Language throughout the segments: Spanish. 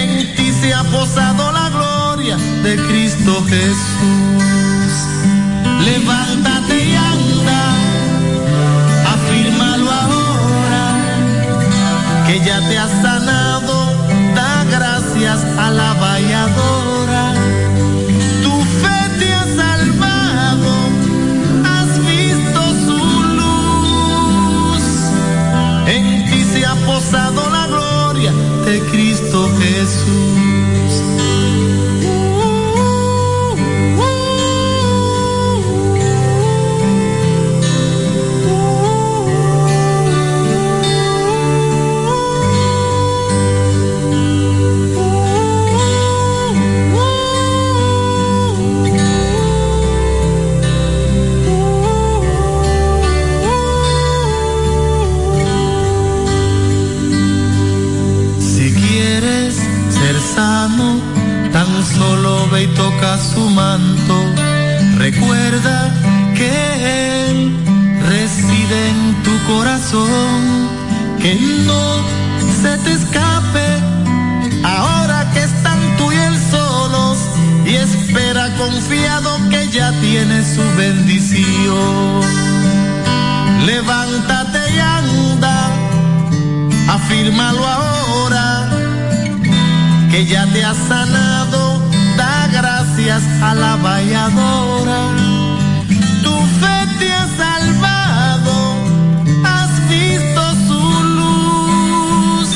En ti se ha posado la gloria de Cristo Jesús. Levántate y anda, afírmalo ahora, que ya te has Jesús. y toca su manto. Recuerda que Él reside en tu corazón, que no se te escape ahora que están tú y Él solos y espera confiado que ya tiene su bendición. Levántate y anda, afírmalo ahora, que ya te ha sanado gracias a la valladora. Tu fe te ha salvado, has visto su luz.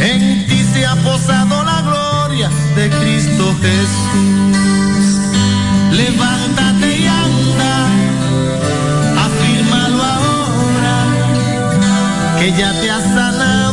En ti se ha posado la gloria de Cristo Jesús. Levántate y anda, afírmalo ahora, que ya te has sanado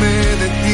de ti.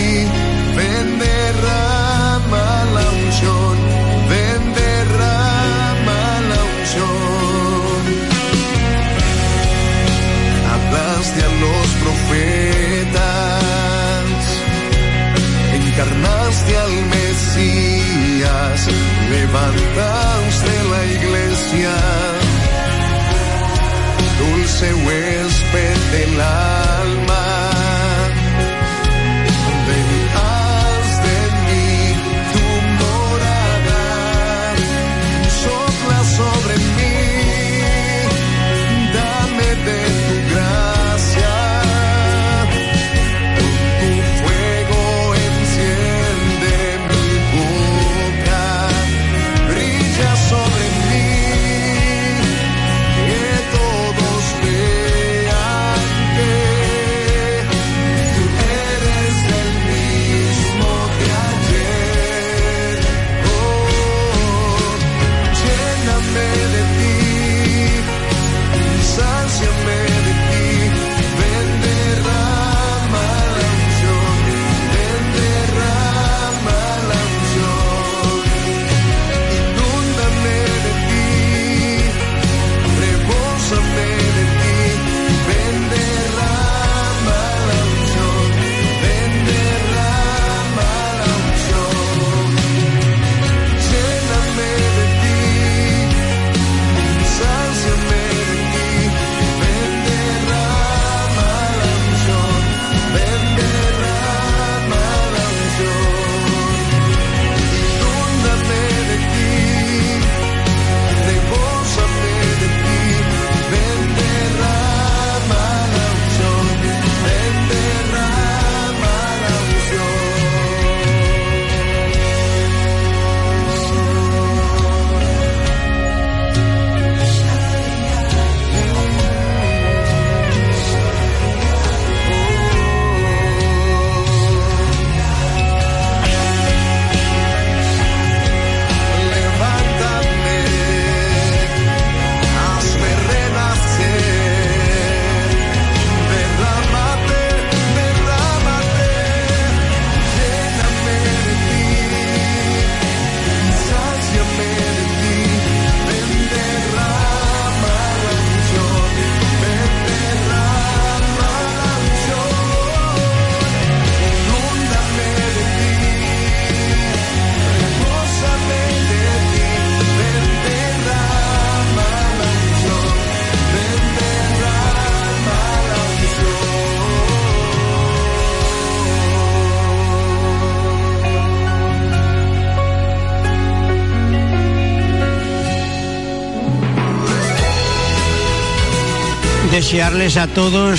Desearles a todos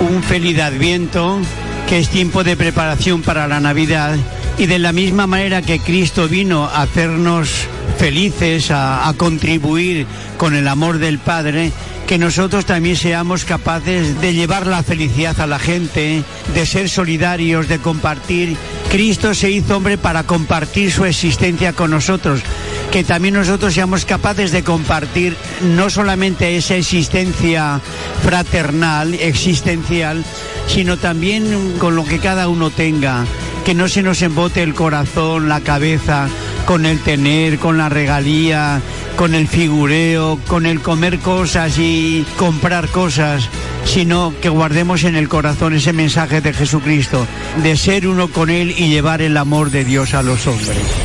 un feliz adviento, que es tiempo de preparación para la Navidad y de la misma manera que Cristo vino a hacernos felices, a, a contribuir con el amor del Padre, que nosotros también seamos capaces de llevar la felicidad a la gente, de ser solidarios, de compartir. Cristo se hizo hombre para compartir su existencia con nosotros que también nosotros seamos capaces de compartir no solamente esa existencia fraternal, existencial, sino también con lo que cada uno tenga, que no se nos embote el corazón, la cabeza, con el tener, con la regalía, con el figureo, con el comer cosas y comprar cosas, sino que guardemos en el corazón ese mensaje de Jesucristo, de ser uno con Él y llevar el amor de Dios a los hombres.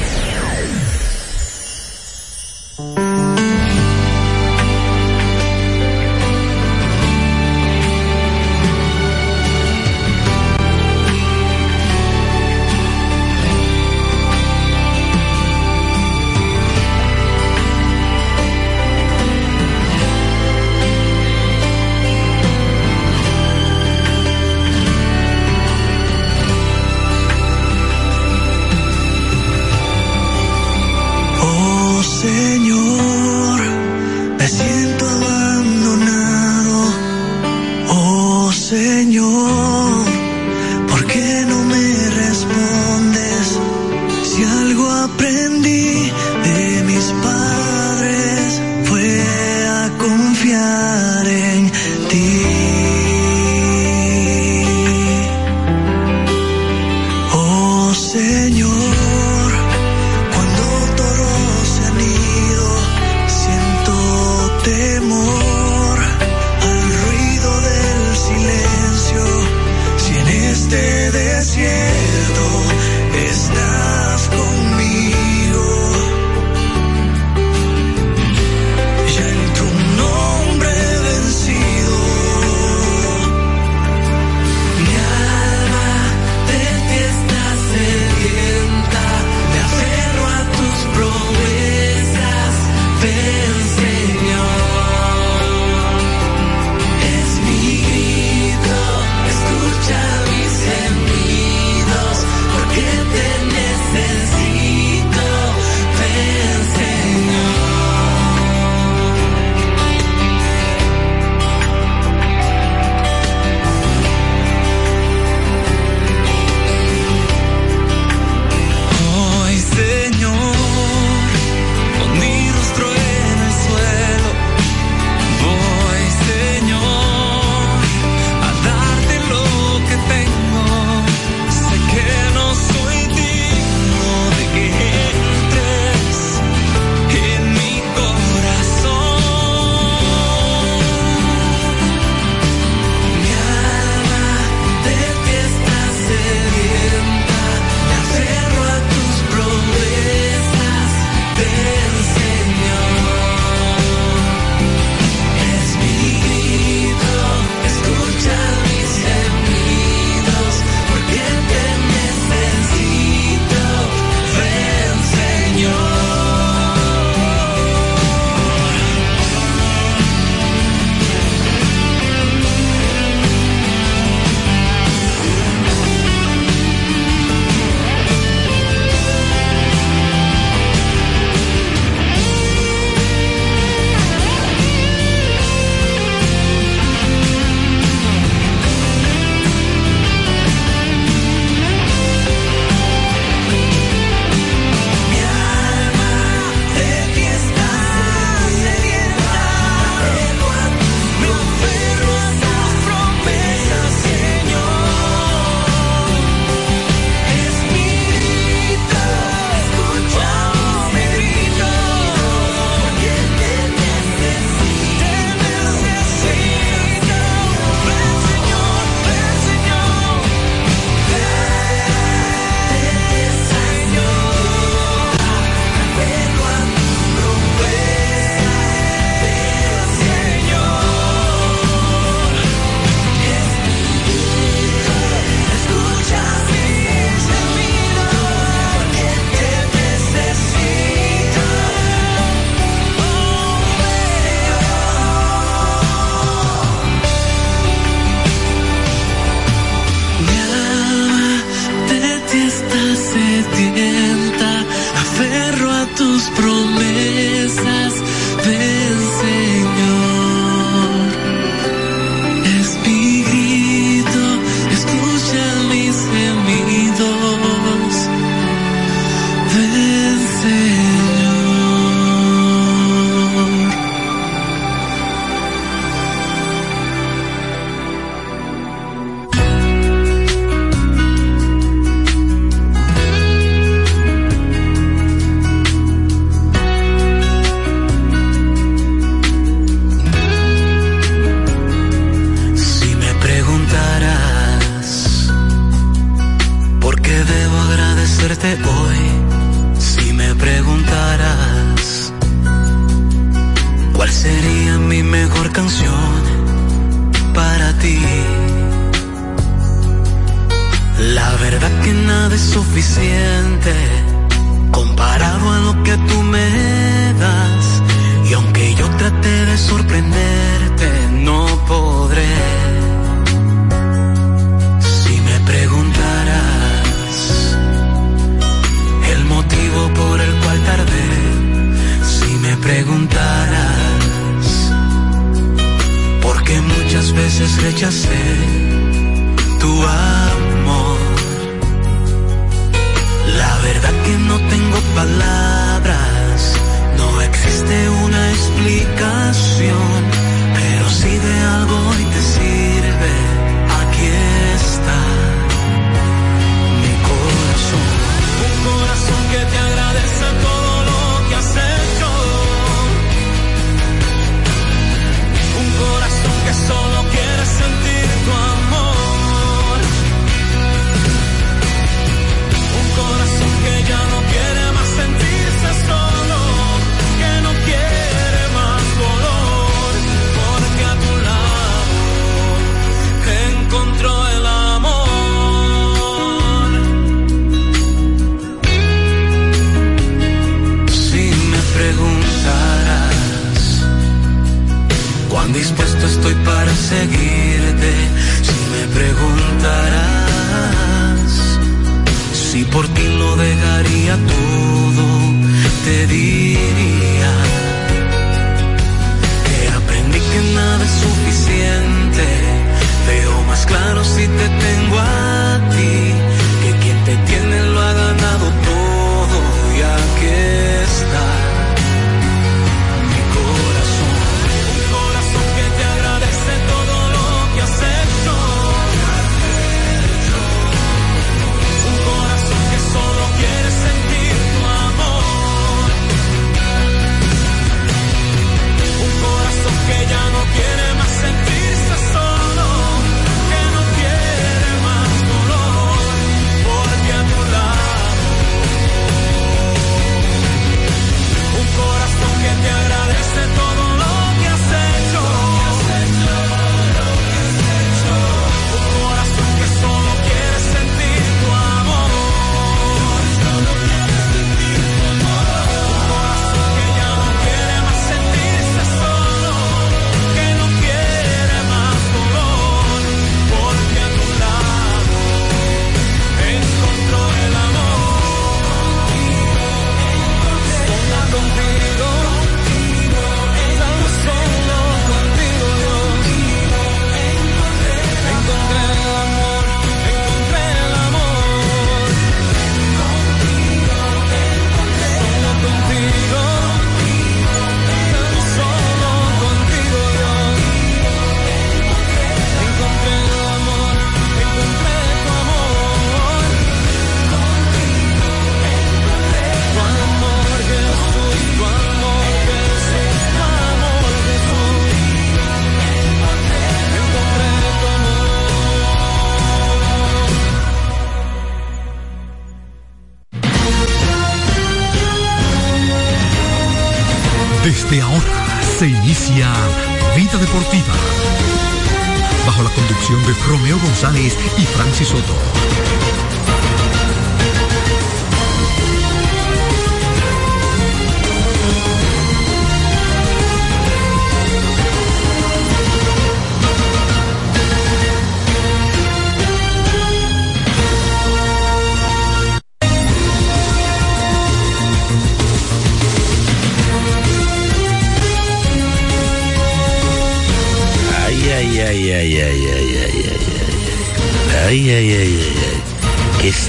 González y Francis Soto.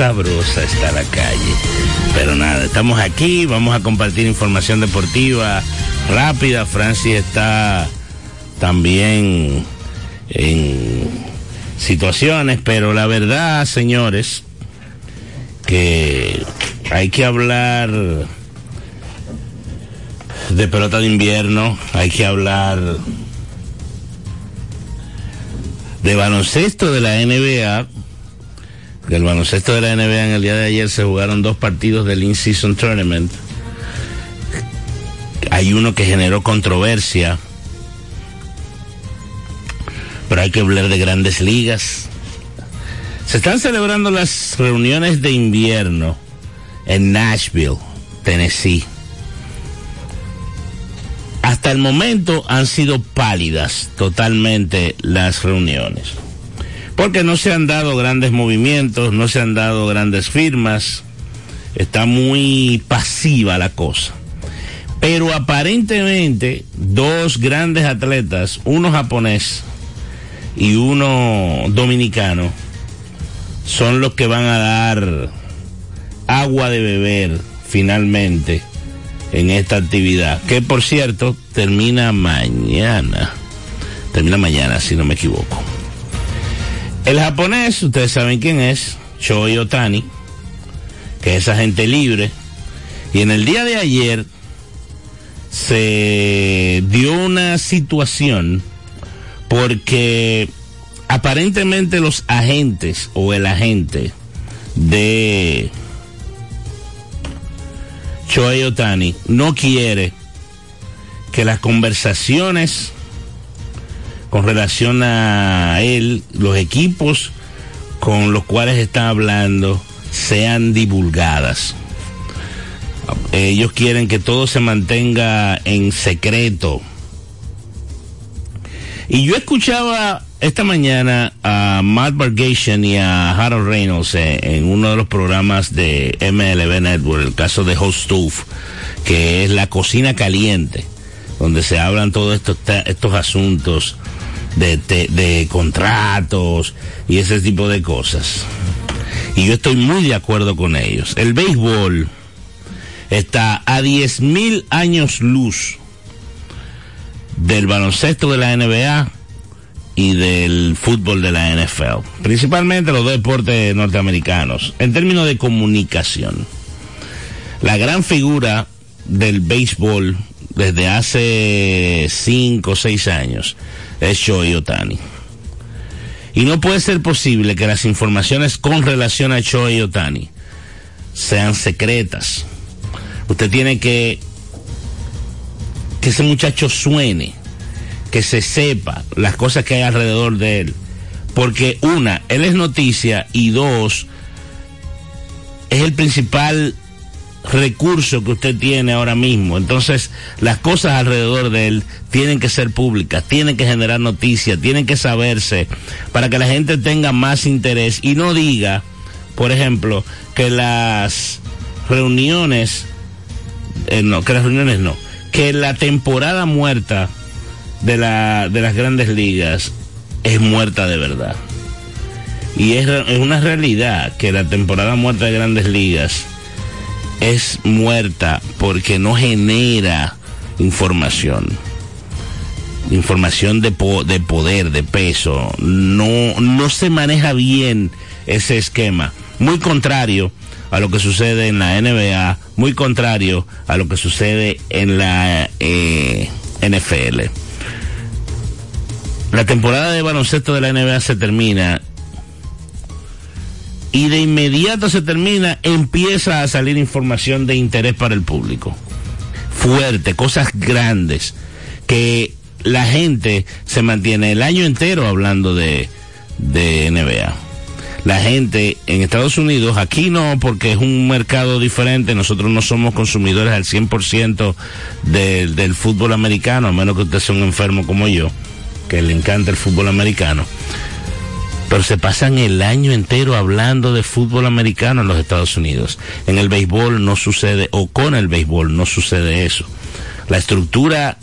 sabrosa está la calle. Pero nada, estamos aquí, vamos a compartir información deportiva rápida. Francis está también en situaciones, pero la verdad, señores, que hay que hablar de pelota de invierno, hay que hablar de baloncesto de la NBA porque el baloncesto de la NBA en el día de ayer se jugaron dos partidos del In-Season Tournament. Hay uno que generó controversia, pero hay que hablar de grandes ligas. Se están celebrando las reuniones de invierno en Nashville, Tennessee. Hasta el momento han sido pálidas totalmente las reuniones. Porque no se han dado grandes movimientos, no se han dado grandes firmas. Está muy pasiva la cosa. Pero aparentemente dos grandes atletas, uno japonés y uno dominicano, son los que van a dar agua de beber finalmente en esta actividad, que por cierto termina mañana. Termina mañana, si no me equivoco. El japonés, ustedes saben quién es, Choi Otani, que es agente libre. Y en el día de ayer se dio una situación porque aparentemente los agentes o el agente de Choei Otani no quiere que las conversaciones con relación a él, los equipos con los cuales está hablando, sean divulgadas. Ellos quieren que todo se mantenga en secreto. Y yo escuchaba esta mañana a Matt Bargation y a Harold Reynolds en, en, uno de los programas de MLB Network, el caso de Hot Stove, que es la cocina caliente, donde se hablan todos estos, estos asuntos de, de, de contratos y ese tipo de cosas. Y yo estoy muy de acuerdo con ellos. El béisbol está a 10 mil años luz del baloncesto de la NBA y del fútbol de la NFL, principalmente los dos deportes norteamericanos, en términos de comunicación. La gran figura del béisbol desde hace 5 o 6 años es Shohei Otani. Y no puede ser posible que las informaciones con relación a Shohei Otani sean secretas. Usted tiene que que ese muchacho suene, que se sepa las cosas que hay alrededor de él. Porque una, él es noticia y dos, es el principal recurso que usted tiene ahora mismo. Entonces, las cosas alrededor de él tienen que ser públicas, tienen que generar noticias, tienen que saberse para que la gente tenga más interés y no diga, por ejemplo, que las reuniones, eh, no, que las reuniones no, que la temporada muerta de, la, de las grandes ligas es muerta de verdad. Y es, es una realidad que la temporada muerta de grandes ligas es muerta porque no genera información. Información de, po de poder, de peso. No, no se maneja bien ese esquema. Muy contrario a lo que sucede en la NBA, muy contrario a lo que sucede en la eh, NFL. La temporada de baloncesto de la NBA se termina y de inmediato se termina, empieza a salir información de interés para el público. Fuerte, cosas grandes, que la gente se mantiene el año entero hablando de, de NBA. La gente en Estados Unidos, aquí no, porque es un mercado diferente, nosotros no somos consumidores al 100% del, del fútbol americano, a menos que usted sea un enfermo como yo, que le encanta el fútbol americano pero se pasan el año entero hablando de fútbol americano en los Estados Unidos. En el béisbol no sucede, o con el béisbol no sucede eso. La estructura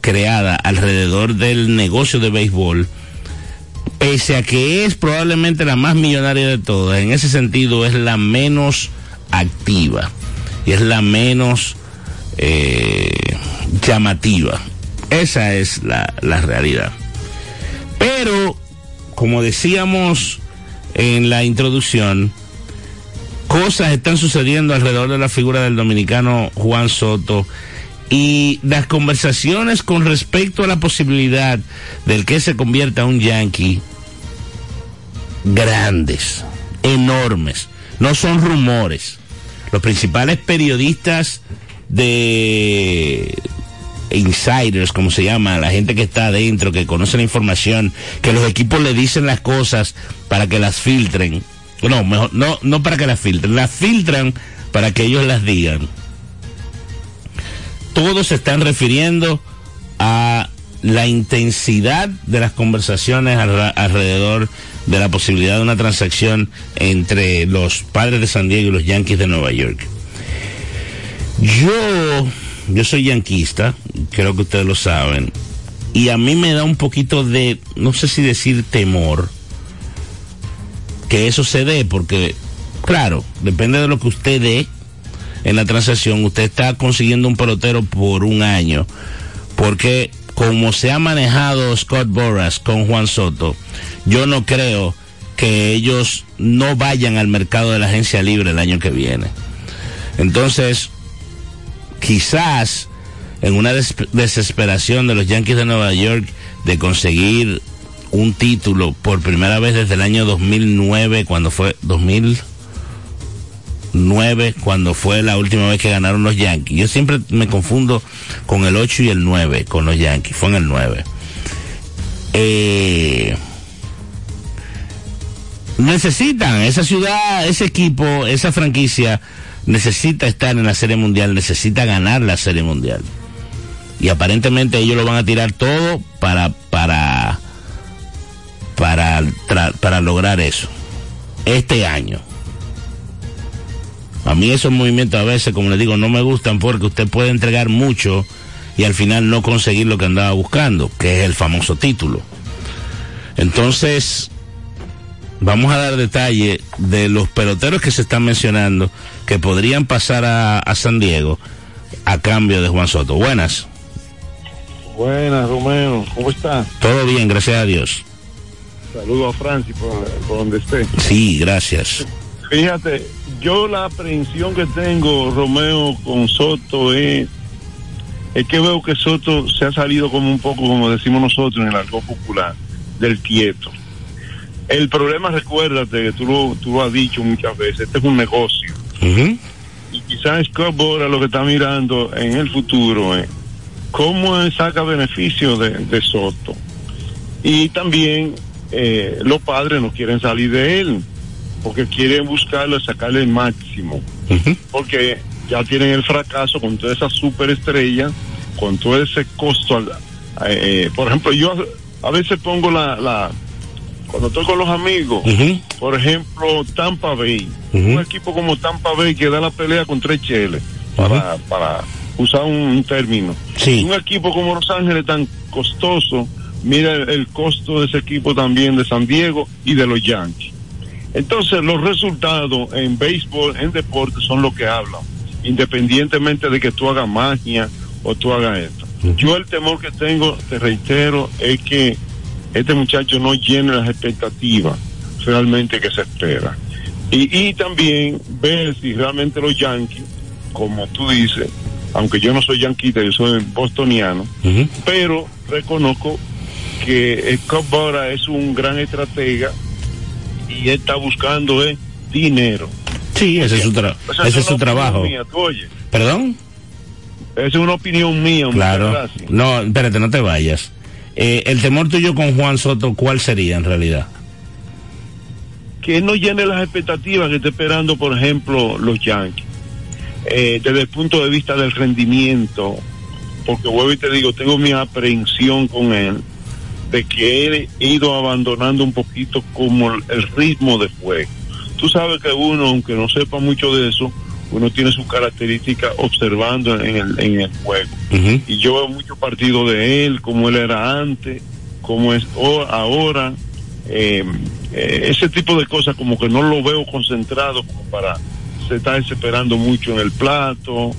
creada alrededor del negocio de béisbol, pese a que es probablemente la más millonaria de todas, en ese sentido es la menos activa y es la menos eh, llamativa. Esa es la, la realidad. Pero como decíamos en la introducción, cosas están sucediendo alrededor de la figura del dominicano Juan Soto y las conversaciones con respecto a la posibilidad del que se convierta un yankee grandes, enormes, no son rumores. Los principales periodistas de insiders, como se llama, la gente que está adentro, que conoce la información, que los equipos le dicen las cosas para que las filtren. No, mejor, no, no para que las filtren, las filtran para que ellos las digan. Todos se están refiriendo a la intensidad de las conversaciones alrededor de la posibilidad de una transacción entre los padres de San Diego y los Yankees de Nueva York. Yo, yo soy yanquista, creo que ustedes lo saben, y a mí me da un poquito de, no sé si decir temor, que eso se dé, porque, claro, depende de lo que usted dé en la transacción, usted está consiguiendo un pelotero por un año, porque como se ha manejado Scott Boras con Juan Soto, yo no creo que ellos no vayan al mercado de la agencia libre el año que viene. Entonces, quizás en una desesperación de los Yankees de Nueva York de conseguir un título por primera vez desde el año 2009, cuando fue 2009, cuando fue la última vez que ganaron los Yankees. Yo siempre me confundo con el 8 y el 9 con los Yankees, fue en el 9. Eh, necesitan esa ciudad, ese equipo, esa franquicia necesita estar en la Serie Mundial, necesita ganar la Serie Mundial. Y aparentemente ellos lo van a tirar todo para para para para lograr eso este año. A mí esos movimientos a veces, como les digo, no me gustan porque usted puede entregar mucho y al final no conseguir lo que andaba buscando, que es el famoso título. Entonces, vamos a dar detalle de los peloteros que se están mencionando que podrían pasar a, a San Diego a cambio de Juan Soto. Buenas. Buenas, Romeo. ¿Cómo está? Todo bien, gracias a Dios. Saludos a Francis por, por donde esté. Sí, gracias. Fíjate, yo la aprehensión que tengo, Romeo, con Soto es, es que veo que Soto se ha salido como un poco, como decimos nosotros en el arco popular, del quieto. El problema, recuérdate, que tú lo, tú lo has dicho muchas veces, este es un negocio. Y quizás Scott Bora lo que está mirando en el futuro es cómo él saca beneficio de, de Soto. Y también eh, los padres no quieren salir de él, porque quieren buscarlo, sacarle el máximo. Porque ya tienen el fracaso con toda esa superestrella, con todo ese costo. al- eh, por ejemplo, yo a, a veces pongo la, la, cuando estoy con los amigos, por ejemplo, Tampa Bay. Un equipo como Tampa Bay que da la pelea con tres cheles, para, para usar un, un término. Sí. Un equipo como Los Ángeles tan costoso, mira el, el costo de ese equipo también de San Diego y de los Yankees. Entonces, los resultados en béisbol, en deporte, son lo que hablan, independientemente de que tú hagas magia o tú hagas esto. Yo el temor que tengo, te reitero, es que este muchacho no llene las expectativas realmente que se espera. Y, y también ver si realmente los Yankees, como tú dices, aunque yo no soy yanquita, yo soy bostoniano, pero reconozco que Scott Bora es un gran estratega y él está buscando eh, dinero. Sí, ese es su, tra- O sea, ese es su trabajo. mía. ¿Perdón? Esa es una opinión mía. Claro. No, espérate, no te vayas. Eh, el temor tuyo con Juan Soto, ¿cuál sería en realidad? que no llene las expectativas que está esperando, por ejemplo, los Yankees. Eh, desde el punto de vista del rendimiento, porque vuelvo y te digo, tengo mi aprehensión con él, de que ha ido abandonando un poquito como el ritmo de juego. Tú sabes que uno, aunque no sepa mucho de eso, uno tiene sus características observando en el, en el juego. Y yo veo muchos partidos de él, como él era antes, como es ahora. eh, eh, ese tipo de cosas como que no lo veo concentrado como para se está desesperando mucho en el plato,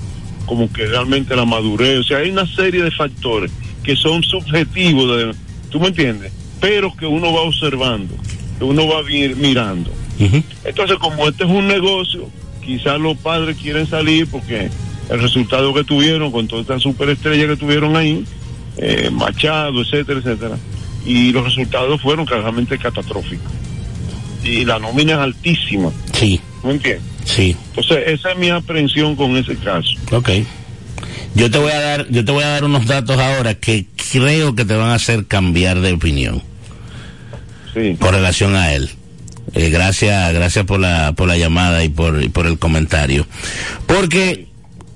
como que realmente la madurez, o sea, hay una serie de factores que son subjetivos, de, ¿tú me entiendes? Pero que uno va observando, que uno va mirando. Entonces, como este es un negocio, quizás los padres quieren salir porque el resultado que tuvieron con toda esta superestrella que tuvieron ahí, eh, Machado, etcétera, etcétera, y los resultados fueron claramente catastróficos. y la nómina es altísima. Sí, ¿Me entiendes? sí. Entonces, esa es mi aprensión con ese caso. Ok. Yo te voy a dar, yo te voy a dar unos datos ahora que creo que te van a hacer cambiar de opinión Sí. con relación a él. Eh, gracias, gracias por la, por la llamada y por, y por el comentario. Porque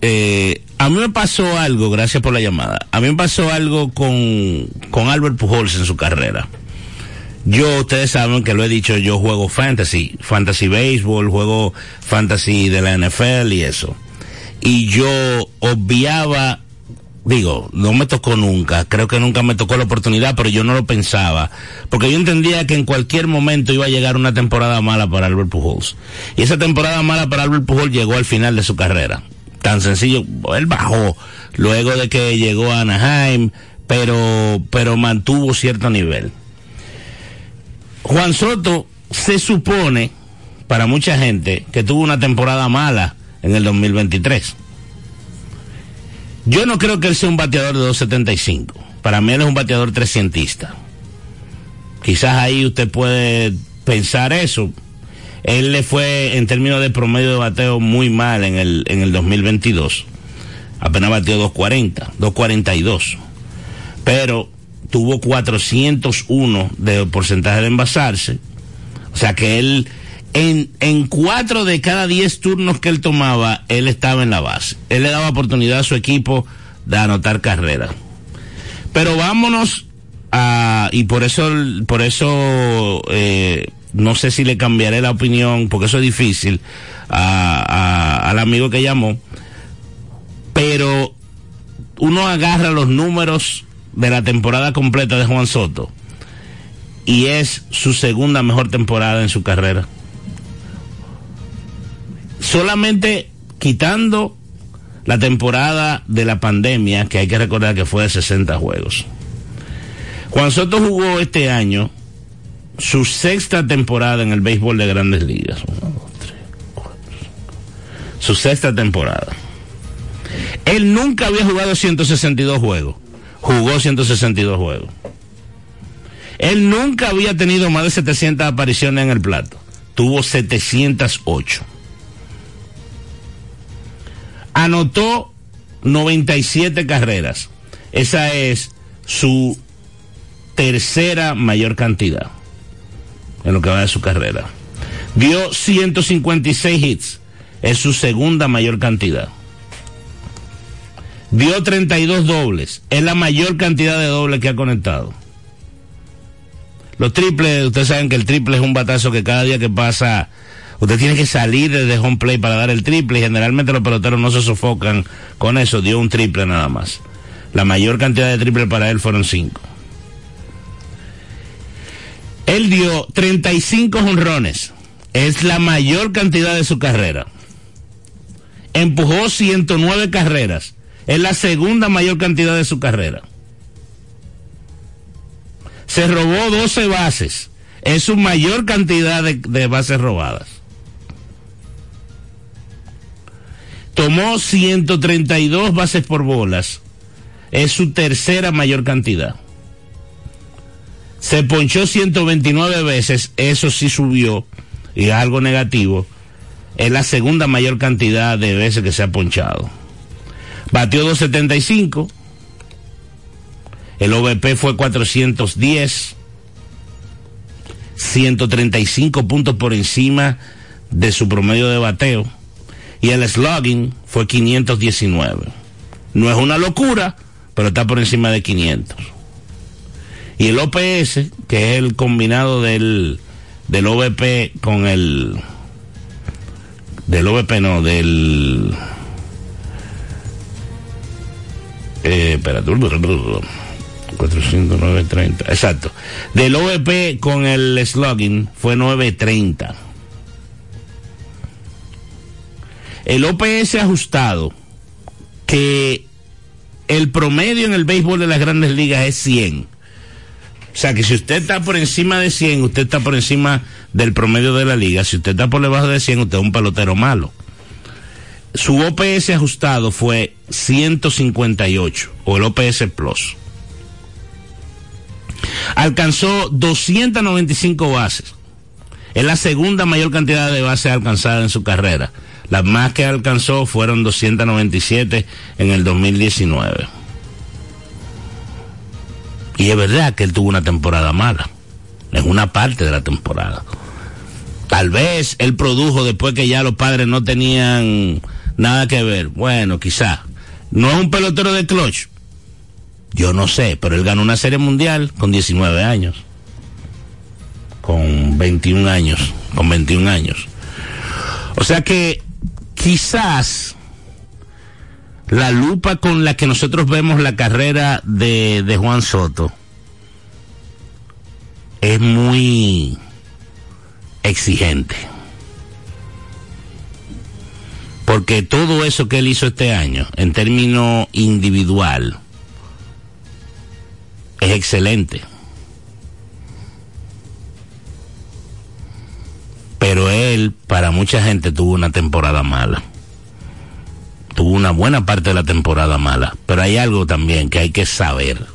eh, a mí me pasó algo, gracias por la llamada. A mí me pasó algo con, con Albert Pujols en su carrera. Yo, ustedes saben que lo he dicho, yo juego fantasy, fantasy baseball, juego fantasy de la NFL y eso. Y yo obviaba, digo, no me tocó nunca, creo que nunca me tocó la oportunidad, pero yo no lo pensaba, porque yo entendía que en cualquier momento iba a llegar una temporada mala para Albert Pujols. Y esa temporada mala para Albert Pujols llegó al final de su carrera. Tan sencillo, él bajó luego de que llegó a Anaheim, pero, pero mantuvo cierto nivel. Juan Soto se supone, para mucha gente, que tuvo una temporada mala en el 2023. Yo no creo que él sea un bateador de 275. Para mí él es un bateador trescientista. Quizás ahí usted puede pensar eso. Él le fue, en términos de promedio de bateo, muy mal en el, en el 2022. Apenas bateó 240, 242. Pero tuvo 401 de porcentaje de envasarse. O sea que él, en, en cuatro de cada diez turnos que él tomaba, él estaba en la base. Él le daba oportunidad a su equipo de anotar carrera. Pero vámonos a, y por eso, por eso, eh, no sé si le cambiaré la opinión, porque eso es difícil, a- al amigo que llamó, pero uno agarra los números de la temporada completa de Juan Soto y es su segunda mejor temporada en su carrera. Solamente quitando la temporada de la pandemia, que hay que recordar que fue de 60 juegos. Juan Soto jugó este año su sexta temporada en el béisbol de grandes ligas. Uno, dos, tres, cuatro. Su sexta temporada. Él nunca había jugado 162 juegos. Jugó 162 juegos. Él nunca había tenido más de 700 apariciones en el plato. Tuvo 708. Anotó 97 carreras. Esa es su tercera mayor cantidad en lo que va de su carrera. Dio 156 hits. Es su segunda mayor cantidad. Dio 32 dobles. Es la mayor cantidad de dobles que ha conectado. Los triples, ustedes saben que el triple es un batazo que cada día que pasa, usted tiene que salir desde home play para dar el triple y generalmente los peloteros no se sofocan con eso. Dio un triple nada más. La mayor cantidad de triples para él fueron 5. Él dio 35 honrones. Es la mayor cantidad de su carrera. Empujó 109 carreras. Es la segunda mayor cantidad de su carrera. Se robó 12 bases. Es su mayor cantidad de bases robadas. Tomó 132 bases por bolas. Es su tercera mayor cantidad. Se ponchó 129 veces. Eso sí subió. Y es algo negativo. Es la segunda mayor cantidad de veces que se ha ponchado. Batió 275. El OVP fue 410. 135 puntos por encima de su promedio de bateo. Y el slugging fue 519. No es una locura, pero está por encima de 500. Y el OPS, que es el combinado del, del OVP con el... Del OVP no, del... Eh, espérate. 40930. Exacto. Del OVP con el slugging fue 930. El OPS ajustado, que el promedio en el béisbol de las grandes ligas es 100. O sea que si usted está por encima de 100, usted está por encima del promedio de la liga. Si usted está por debajo de 100, usted es un pelotero malo. Su OPS ajustado fue 158, o el OPS Plus. Alcanzó 295 bases. Es la segunda mayor cantidad de bases alcanzada en su carrera. Las más que alcanzó fueron 297 en el 2019. Y es verdad que él tuvo una temporada mala. En una parte de la temporada. Tal vez él produjo después que ya los padres no tenían nada que ver. Bueno, quizá. No es un pelotero de clutch. Yo no sé, pero él ganó una serie mundial con 19 años. Con 21 años. Con 21 años. O sea que quizás la lupa con la que nosotros vemos la carrera de, de Juan Soto es muy exigente. Porque todo eso que él hizo este año, en términos individual, es excelente. Pero él, para mucha gente, tuvo una temporada mala. Tuvo una buena parte de la temporada mala. Pero hay algo también que hay que saber.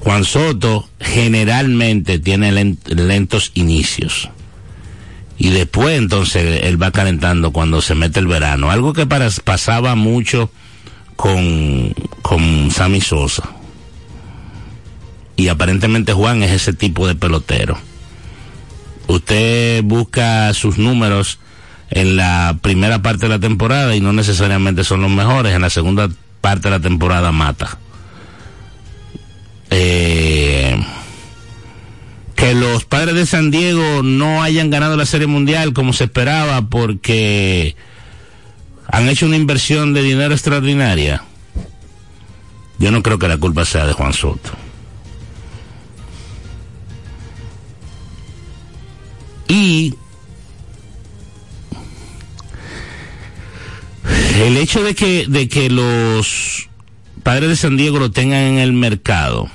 Juan Soto generalmente tiene lentos inicios. Y después entonces él va calentando cuando se mete el verano. Algo que pasaba mucho con, con Sammy Sosa. Y aparentemente Juan es ese tipo de pelotero. Usted busca sus números en la primera parte de la temporada y no necesariamente son los mejores. En la segunda parte de la temporada mata. Eh, que los padres de San Diego no hayan ganado la Serie Mundial como se esperaba porque han hecho una inversión de dinero extraordinaria. Yo no creo que la culpa sea de Juan Soto. Y el hecho de que, de que los padres de San Diego lo tengan en el mercado,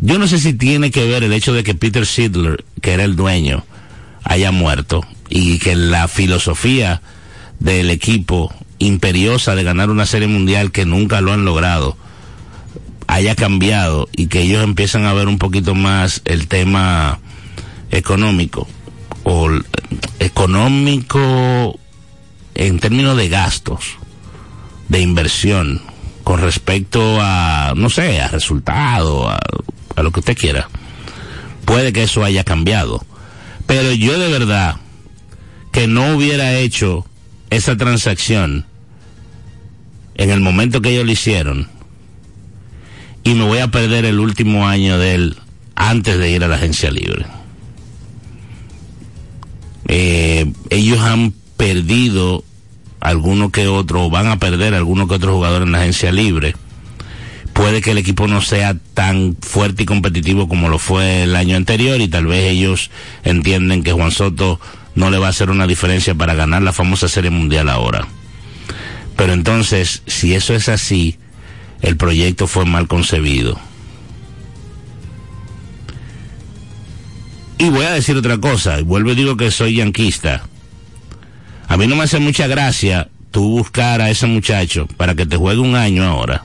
yo no sé si tiene que ver el hecho de que Peter Sidler, que era el dueño, haya muerto y que la filosofía del equipo imperiosa de ganar una serie mundial que nunca lo han logrado haya cambiado y que ellos empiezan a ver un poquito más el tema económico o económico en términos de gastos de inversión con respecto a no sé a resultado a, a lo que usted quiera. Puede que eso haya cambiado pero yo de verdad que no hubiera hecho esa transacción en el momento que ellos lo hicieron y me voy a perder el último año de él antes de ir a la agencia libre eh, ellos han perdido alguno que otro, o van a perder alguno que otro jugador en la agencia libre. Puede que el equipo no sea tan fuerte y competitivo como lo fue el año anterior y tal vez ellos entienden que Juan Soto no le va a hacer una diferencia para ganar la famosa serie mundial ahora. Pero entonces, si eso es así, el proyecto fue mal concebido. Y voy a decir otra cosa, vuelvo y digo que soy yanquista. A mí no me hace mucha gracia tú buscar a ese muchacho para que te juegue un año ahora.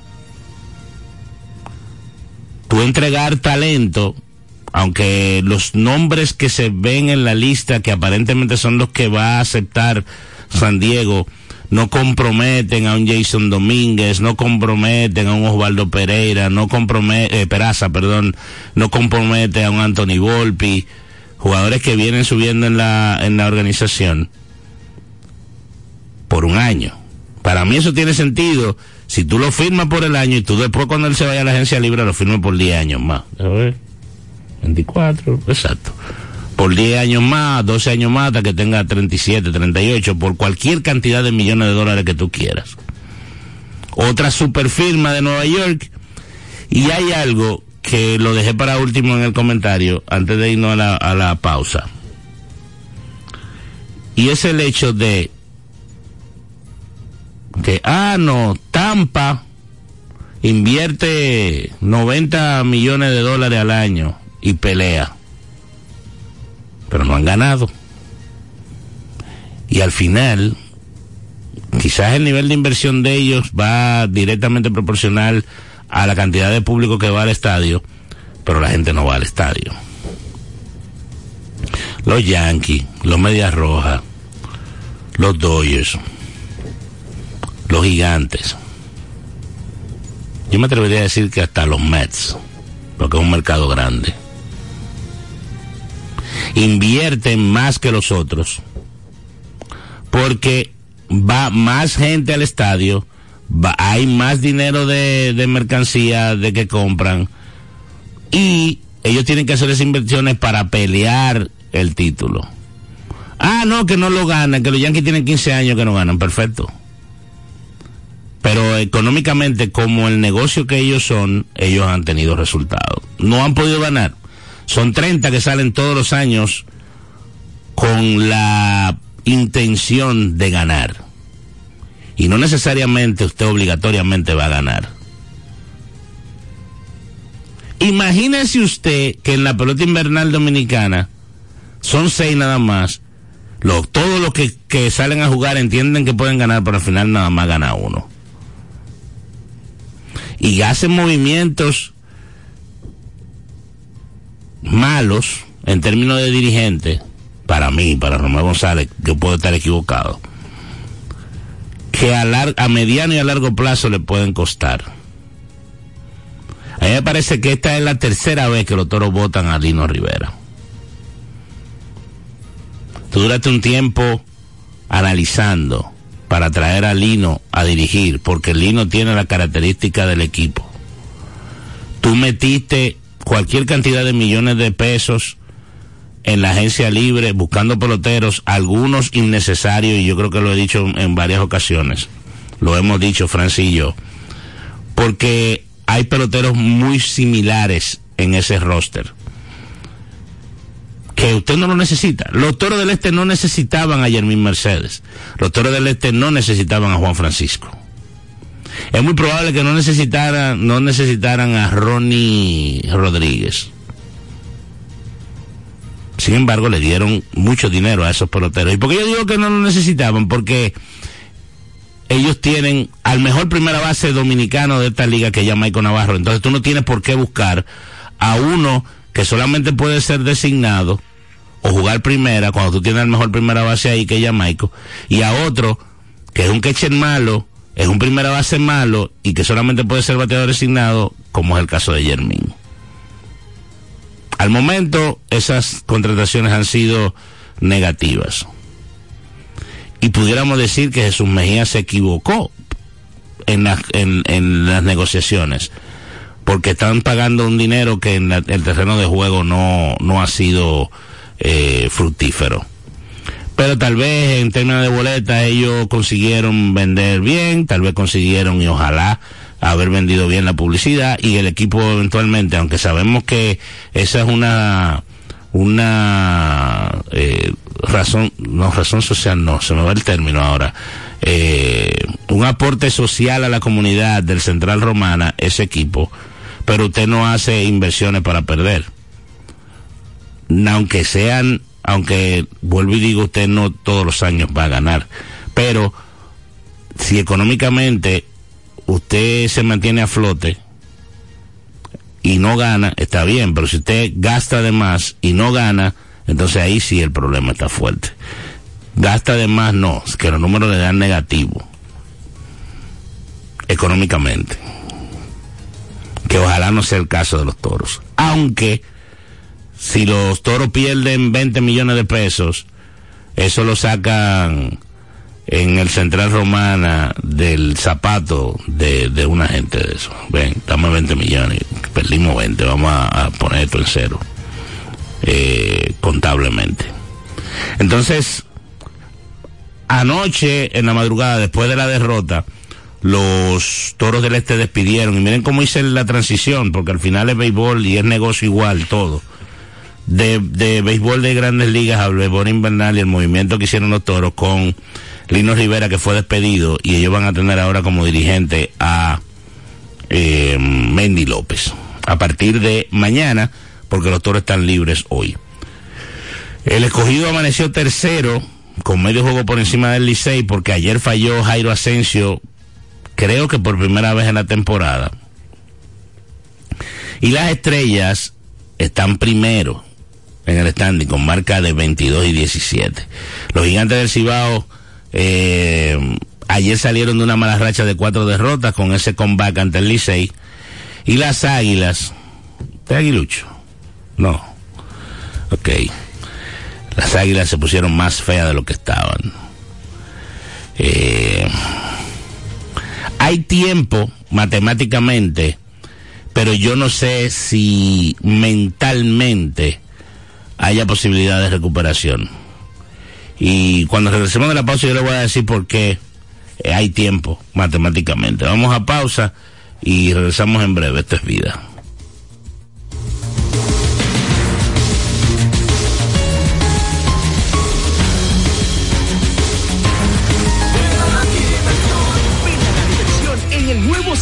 Tú entregar talento, aunque los nombres que se ven en la lista, que aparentemente son los que va a aceptar San Diego, no comprometen a un Jason Domínguez, no comprometen a un Osvaldo Pereira, no compromete, eh, Peraza, perdón, no compromete a un Anthony Volpi, jugadores que vienen subiendo en la, en la organización por un año. Para mí eso tiene sentido si tú lo firmas por el año y tú después cuando él se vaya a la agencia libre lo firmas por 10 años más. A ver, 24, exacto. Por 10 años más, 12 años más hasta que tenga 37, 38, por cualquier cantidad de millones de dólares que tú quieras. Otra super firma de Nueva York. Y hay algo que lo dejé para último en el comentario, antes de irnos a la, a la pausa. Y es el hecho de que, ah, no, Tampa invierte 90 millones de dólares al año y pelea. Pero no han ganado. Y al final, quizás el nivel de inversión de ellos va directamente proporcional a la cantidad de público que va al estadio, pero la gente no va al estadio. los Yankees, los Medias Rojas, los Dodgers, los Gigantes. Yo me atrevería a decir que hasta los Mets, porque es un mercado grande. Invierten más que los otros, porque va más gente al estadio, va- hay más dinero de, de mercancía de que compran y ellos tienen que hacer esas inversiones para pelear el título. Ah, no, que no lo ganan, que los Yankees tienen 15 años que no ganan, perfecto. Pero económicamente, como el negocio que ellos son, ellos han tenido resultados. No han podido ganar. Son 30 que salen todos los años con la intención de ganar. Y no necesariamente usted obligatoriamente va a ganar. Imagínese usted que en la pelota invernal dominicana son seis nada más. Todos los que, que salen a jugar entienden que pueden ganar, pero al final nada más gana uno. Y hacen movimientos malos en términos de dirigente, para mí, para Romeo González, que puedo estar equivocado, que a, lar- a mediano y a largo plazo le pueden costar. A mí me parece que esta es la tercera vez que los toros votan a Lino Rivera. Tú duraste un tiempo analizando para traer a Lino a dirigir, porque Lino tiene la característica del equipo. Tú metiste cualquier cantidad de millones de pesos en la agencia libre buscando peloteros, algunos innecesarios, y yo creo que lo he dicho en varias ocasiones. Lo hemos dicho, Francis y yo. Porque hay peloteros muy similares en ese roster que usted no lo necesita. Los toros del Este no necesitaban a Yermín Mercedes. Los toros del Este no necesitaban a Juan Francisco. Es muy probable que no necesitaran, no necesitaran a Ronnie Rodríguez. Sin embargo, le dieron mucho dinero a esos peloteros. ¿Y por qué yo digo que no lo necesitaban? Porque ellos tienen al mejor primera base dominicano de esta liga que es Jamaico Navarro. Entonces tú no tienes por qué buscar a uno que solamente puede ser designado o jugar primera cuando tú tienes el mejor primera base ahí que es Jamaico y a otro que es un catcher malo, es un primera base malo y que solamente puede ser bateador designado como es el caso de Jermín. Al momento esas contrataciones han sido negativas y pudiéramos decir que Jesús Mejía se equivocó en, las en, en las negociaciones porque están pagando un dinero que en la- el terreno de juego no, no ha sido eh, fructífero. Pero tal vez en términos de boletas ellos consiguieron vender bien, tal vez consiguieron y ojalá haber vendido bien la publicidad y el equipo eventualmente, aunque sabemos que esa es una una eh, razón, no razón social, no, se me va el término ahora, eh, un aporte social a la comunidad del Central Romana, ese equipo, pero usted no hace inversiones para perder. Aunque sean, aunque vuelvo y digo, usted no todos los años va a ganar, pero si económicamente usted se mantiene a flote, y no gana, está bien, pero si usted gasta de más y no gana, entonces ahí sí el problema está fuerte. Gasta de más, no, es que los números le dan negativo, económicamente. Que ojalá no sea el caso de los toros. Aunque, si los toros pierden 20 millones de pesos, eso lo sacan en el Central Romana del zapato de, de una gente de eso. Ven, dame 20 millones, perdimos 20, vamos a, poner esto en cero, eh, contablemente. Entonces, anoche, en la madrugada, después de la derrota, los toros del este despidieron. Y miren cómo hice la transición, porque al final es béisbol y es negocio igual, todo. De, de béisbol de grandes ligas al béisbol invernal y el movimiento que hicieron los toros con Lino Rivera, que fue despedido, y ellos van a tener ahora como dirigente a eh, Mendy López. A partir de mañana, porque los toros están libres hoy. El escogido amaneció tercero, con medio juego por encima del Licey, porque ayer falló Jairo Asensio, creo que por primera vez en la temporada. Y las estrellas están primero en el standing con marca de 22 y 17. Los gigantes del Cibao eh, ayer salieron de una mala racha de cuatro derrotas con ese comeback ante el Licey. Y las águilas, ¿de aguilucho? No. Ok. Las águilas se pusieron más feas de lo que estaban. Eh, hay tiempo matemáticamente, pero yo no sé si mentalmente haya posibilidad de recuperación. Y cuando regresemos de la pausa yo le voy a decir por qué eh, hay tiempo matemáticamente. Vamos a pausa y regresamos en breve. Esto es vida.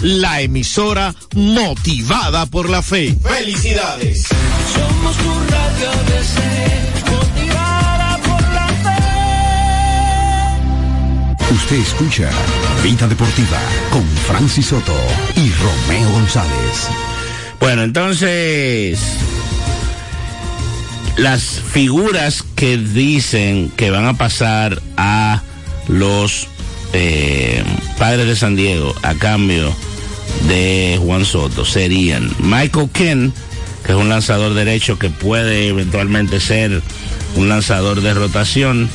la emisora motivada por la fe. ¡Felicidades! Somos tu radio ABC, motivada por la fe. Usted escucha Vida Deportiva con Francis Soto y Romeo González. Bueno, entonces las figuras que dicen que van a pasar a los eh, padres de San Diego a cambio de Juan Soto serían Michael Ken, que es un lanzador derecho que puede eventualmente ser un lanzador de rotación.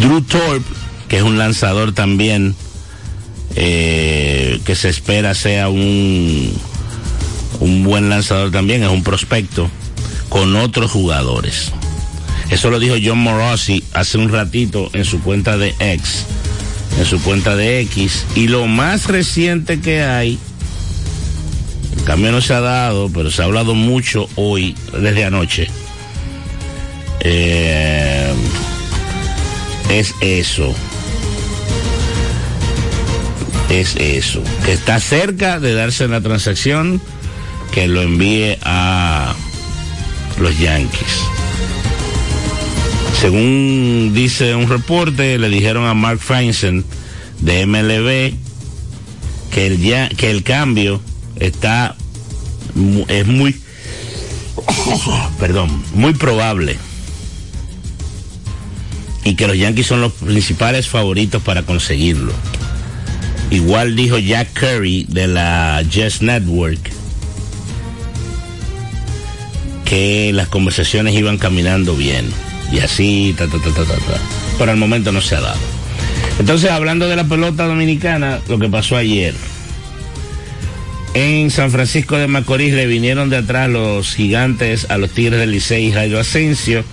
Drew Thorpe, que es un lanzador también eh, que se espera sea un, un buen lanzador también, es un prospecto con otros jugadores. Eso lo dijo John Morosi hace un ratito en su cuenta de X, en su cuenta de X. Y lo más reciente que hay, el cambio no se ha dado, pero se ha hablado mucho hoy, desde anoche. Eh, es eso. Es eso. Está cerca de darse la transacción que lo envíe a los Yankees. Según dice un reporte, le dijeron a Mark Feinstein de MLB que el, ya, que el cambio está es muy perdón, muy probable y que los Yankees son los principales favoritos para conseguirlo. Igual dijo Jack Curry de la Jazz Network que las conversaciones iban caminando bien y así, ta, ta, ta, ta, ta, ta. Pero al momento no se ha dado. Entonces, hablando de la pelota dominicana, lo que pasó ayer. En San Francisco de Macorís le vinieron de atrás los gigantes a los Tigres del Licey y Rayo Asensio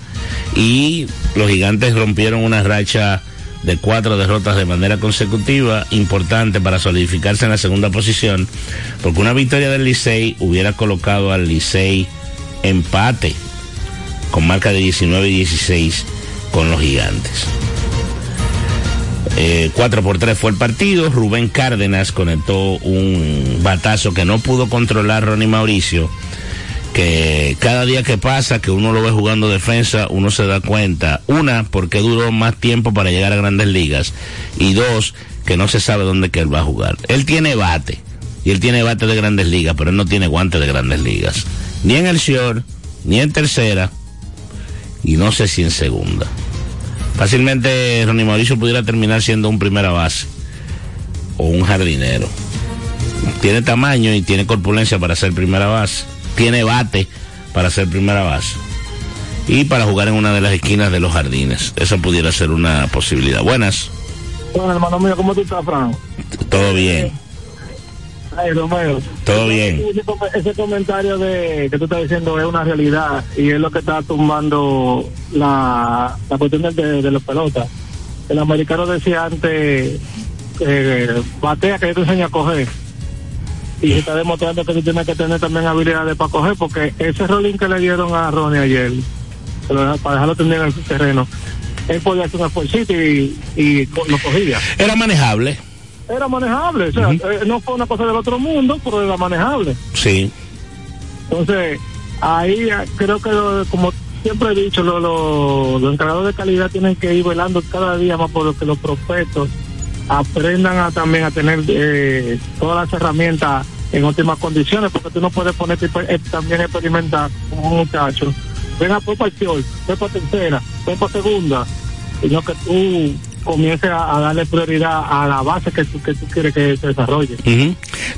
y los gigantes rompieron una racha de cuatro derrotas de manera consecutiva, importante para solidificarse en la segunda posición, porque una victoria del Licey hubiera colocado al Licey empate con marca de 19 y 16 con los gigantes. 4 por 3 fue el partido. Rubén Cárdenas conectó un batazo que no pudo controlar Ronnie Mauricio. Que cada día que pasa, que uno lo ve jugando defensa, uno se da cuenta. Una, porque duró más tiempo para llegar a grandes ligas. Y dos, que no se sabe dónde que él va a jugar. Él tiene bate. Y él tiene bate de grandes ligas, pero él no tiene guante de grandes ligas. Ni en el short, ni en tercera. Y no sé si en segunda. Fácilmente Ronnie Mauricio pudiera terminar siendo un primera base o un jardinero. Tiene tamaño y tiene corpulencia para ser primera base. Tiene bate para ser primera base. Y para jugar en una de las esquinas de los jardines. Esa pudiera ser una posibilidad. Buenas. Bueno, hermano mío, ¿cómo tú estás, Fran? Todo bien. Ay, Romeo. Todo bien. Ese, ese comentario de que tú estás diciendo es una realidad y es lo que está tumbando la, la cuestión de, de los pelotas. El americano decía antes, eh, batea que yo te enseño a coger. Y se está demostrando que tú tienes que tener también habilidades para coger, porque ese rolling que le dieron a Ronnie ayer, para dejarlo tener en el terreno, él podía hacer un esfuercito y, lo cogía. Era manejable. Era manejable, o sea, eh, no fue una cosa del otro mundo, pero era manejable. Sí. Entonces, ahí eh, creo que, lo- como siempre he dicho, lo- lo- los encargados de calidad tienen que ir velando cada día más por lo que los prospectos aprendan a, también a tener eh, todas las herramientas en óptimas condiciones, porque tú no puedes ponerte eh, también experimentar como un muchacho. Venga, pues para el pues para tercera, pues para segunda, sino que tú comiences a, darle prioridad a la base que tú, que tú quieres que se desarrolle.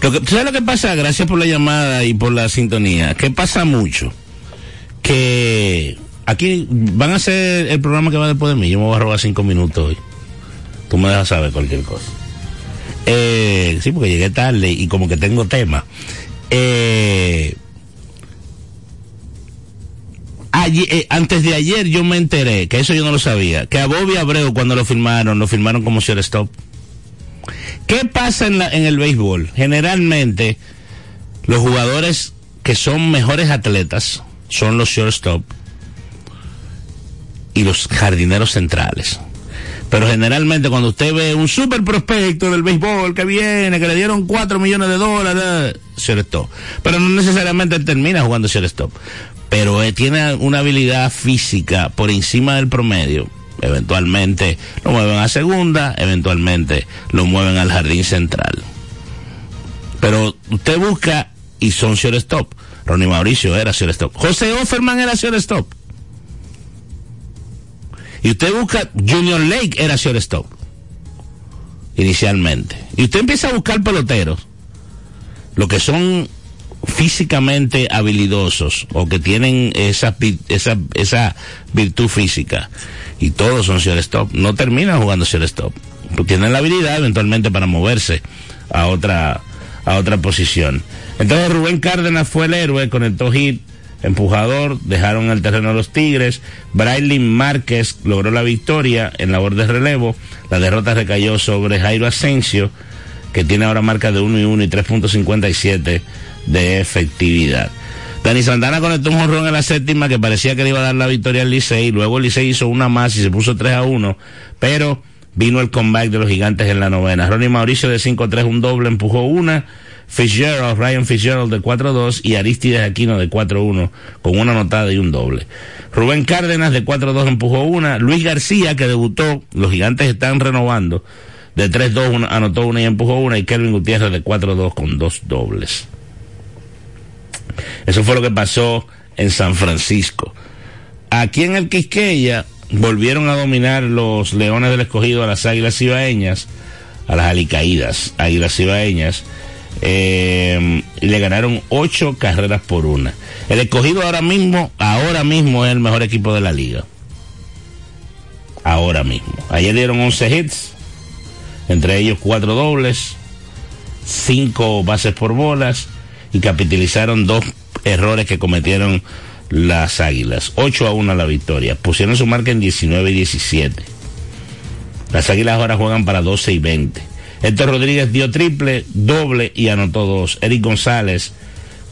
Lo que, ¿tú ¿Sabes lo que pasa? Gracias por la llamada y por la sintonía. Que pasa mucho. Que aquí van a hacer el programa que va después de mí. Yo me voy a robar cinco minutos hoy. Tú me dejas saber cualquier cosa. Eh, sí, porque llegué tarde y como que tengo tema. Eh, eh, antes de ayer yo me enteré, que eso yo no lo sabía, que a Bobby Abreu cuando lo firmaron, lo firmaron como shortstop. ¿Qué pasa en, la- en el béisbol? Generalmente, los jugadores que son mejores atletas son los shortstop y los jardineros centrales. Pero generalmente cuando usted ve un super prospecto del béisbol que viene, que le dieron 4 millones de dólares, shortstop. Pero no necesariamente termina jugando shortstop. Pero eh, tiene una habilidad física por encima del promedio. Eventualmente lo mueven a segunda, eventualmente lo mueven al jardín central. Pero usted busca y son shortstop. Ronnie Mauricio era shortstop. José Offerman era shortstop. Y usted busca, Junior Lake era shortstop. Inicialmente. Y usted empieza a buscar peloteros. Lo que son físicamente habilidosos o que tienen esa, esa, esa virtud física. Y todos son shortstop. No terminan jugando shortstop. Porque tienen la habilidad eventualmente para moverse a otra, a otra posición. Entonces Rubén Cárdenas fue el héroe, conectó hit, empujador, dejaron el terreno a los Tigres. Braylin Márquez logró la victoria en labor de relevo. La derrota recayó sobre Jairo Asensio, que tiene ahora marca de 1 y 1 y 3.57 de efectividad. Dani Santana conectó un jonrón en la séptima que parecía que le iba a dar la victoria al Licey. Luego el Licey hizo una más y se puso 3 a 1. Pero vino el comeback de los gigantes en la novena. Ronnie Mauricio de 5-3, un doble, empujó una. Fitzgerald, Ryan Fitzgerald de 4-2 y Aristides Aquino de 4-1 con una anotada y un doble. Rubén Cárdenas de 4-2 empujó una. Luis García que debutó, los gigantes están renovando. De 3-2 una- anotó una y empujó una. Y Kelvin Gutiérrez de 4-2 con dos dobles. Eso fue lo que pasó en San Francisco. Aquí en el Quisqueya volvieron a dominar los Leones del Escogido a las Águilas Ibaeñas, a las Alicaídas Águilas Ibaeñas, eh, y le ganaron ocho carreras por una. El Escogido ahora mismo, ahora mismo es el mejor equipo de la liga. Ahora mismo. Ayer dieron 11 hits, entre ellos cuatro dobles, cinco bases por bolas y capitalizaron dos errores que cometieron las Águilas. 8 a 1 la victoria. Pusieron su marca en 19 y 17. Las Águilas ahora juegan para 12 y 20. Héctor Rodríguez dio triple, doble y anotó dos. Eric González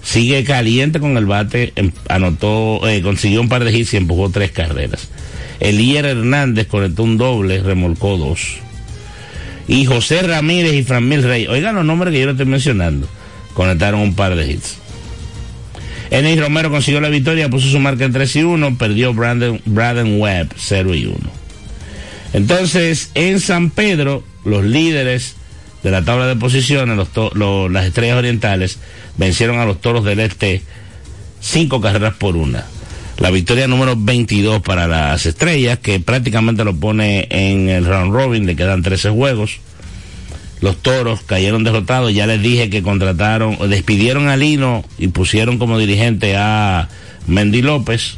sigue caliente con el bate, em, anotó, eh, consiguió un par de hits y empujó tres carreras. Elier Hernández conectó un doble, remolcó dos. Y José Ramírez y Framil Rey, oigan los nombres que yo le estoy mencionando, conectaron un par de hits. Enis Romero consiguió la victoria, puso su marca en 3 y 1, perdió Brandon, Braden Webb 0 y 1. Entonces, en San Pedro, los líderes de la tabla de posiciones, las estrellas orientales, vencieron a los toros del este cinco carreras por una. La victoria número 22 para las estrellas, que prácticamente lo pone en el round robin, le quedan 13 juegos. Los toros cayeron derrotados, ya les dije que contrataron, despidieron a Lino y pusieron como dirigente a Mendy López.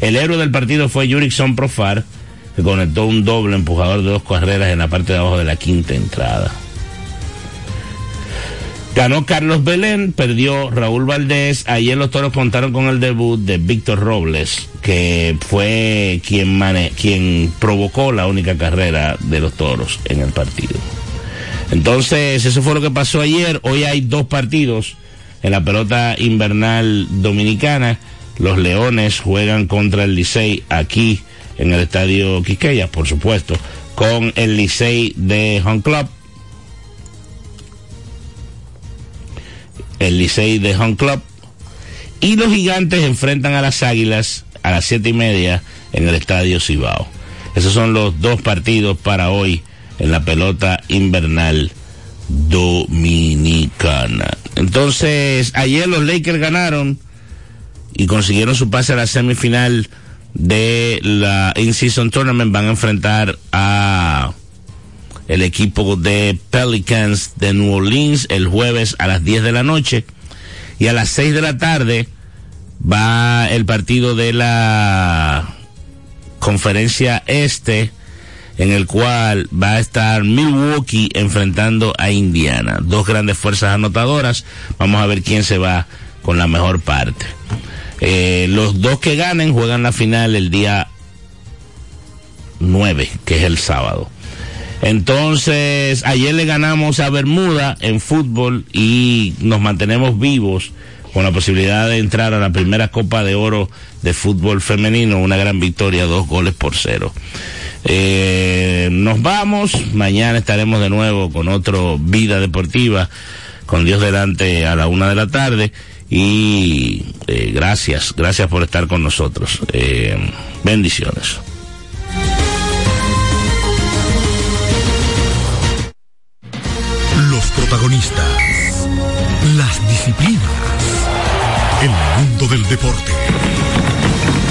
El héroe del partido fue Jurickson Profar, que conectó un doble empujador de dos carreras en la parte de abajo de la quinta entrada. Ganó Carlos Belén, perdió Raúl Valdés. Ayer los toros contaron con el debut de Víctor Robles, que fue quien, quien provocó la única carrera de los toros en el partido. Entonces, eso fue lo que pasó ayer. Hoy hay dos partidos en la pelota invernal dominicana. Los Leones juegan contra el Licey aquí en el estadio Quisqueya, por supuesto, con el Licey de Home Club. El Licey de Home Club. Y los gigantes enfrentan a las águilas a las siete y media en el estadio Cibao. Esos son los dos partidos para hoy en la pelota invernal dominicana. Entonces, ayer los Lakers ganaron y consiguieron su pase a la semifinal de la In-Season Tournament van a enfrentar a el equipo de Pelicans de New Orleans el jueves a las 10 de la noche y a las 6 de la tarde va el partido de la conferencia este en el cual va a estar Milwaukee enfrentando a Indiana. Dos grandes fuerzas anotadoras. Vamos a ver quién se va con la mejor parte. Eh, los dos que ganen juegan la final el día 9, que es el sábado. Entonces, ayer le ganamos a Bermuda en fútbol y nos mantenemos vivos con la posibilidad de entrar a la primera Copa de Oro de fútbol femenino, una gran victoria, dos goles por cero. Eh, nos vamos, mañana estaremos de nuevo con otro Vida Deportiva, con Dios delante a la una de la tarde y eh, gracias, gracias por estar con nosotros. Eh, bendiciones. Los protagonistas, las disciplinas, el mundo del deporte,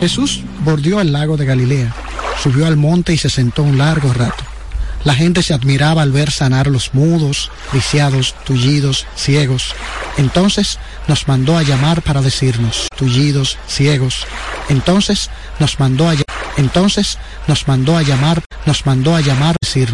Jesús bordeó el lago de Galilea, subió al monte y se sentó un largo rato. La gente se admiraba al ver sanar los mudos, viciados, tullidos, ciegos. Entonces nos mandó a llamar para decirnos, tullidos, ciegos. Entonces nos mandó a entonces nos mandó a llamar, nos mandó a llamar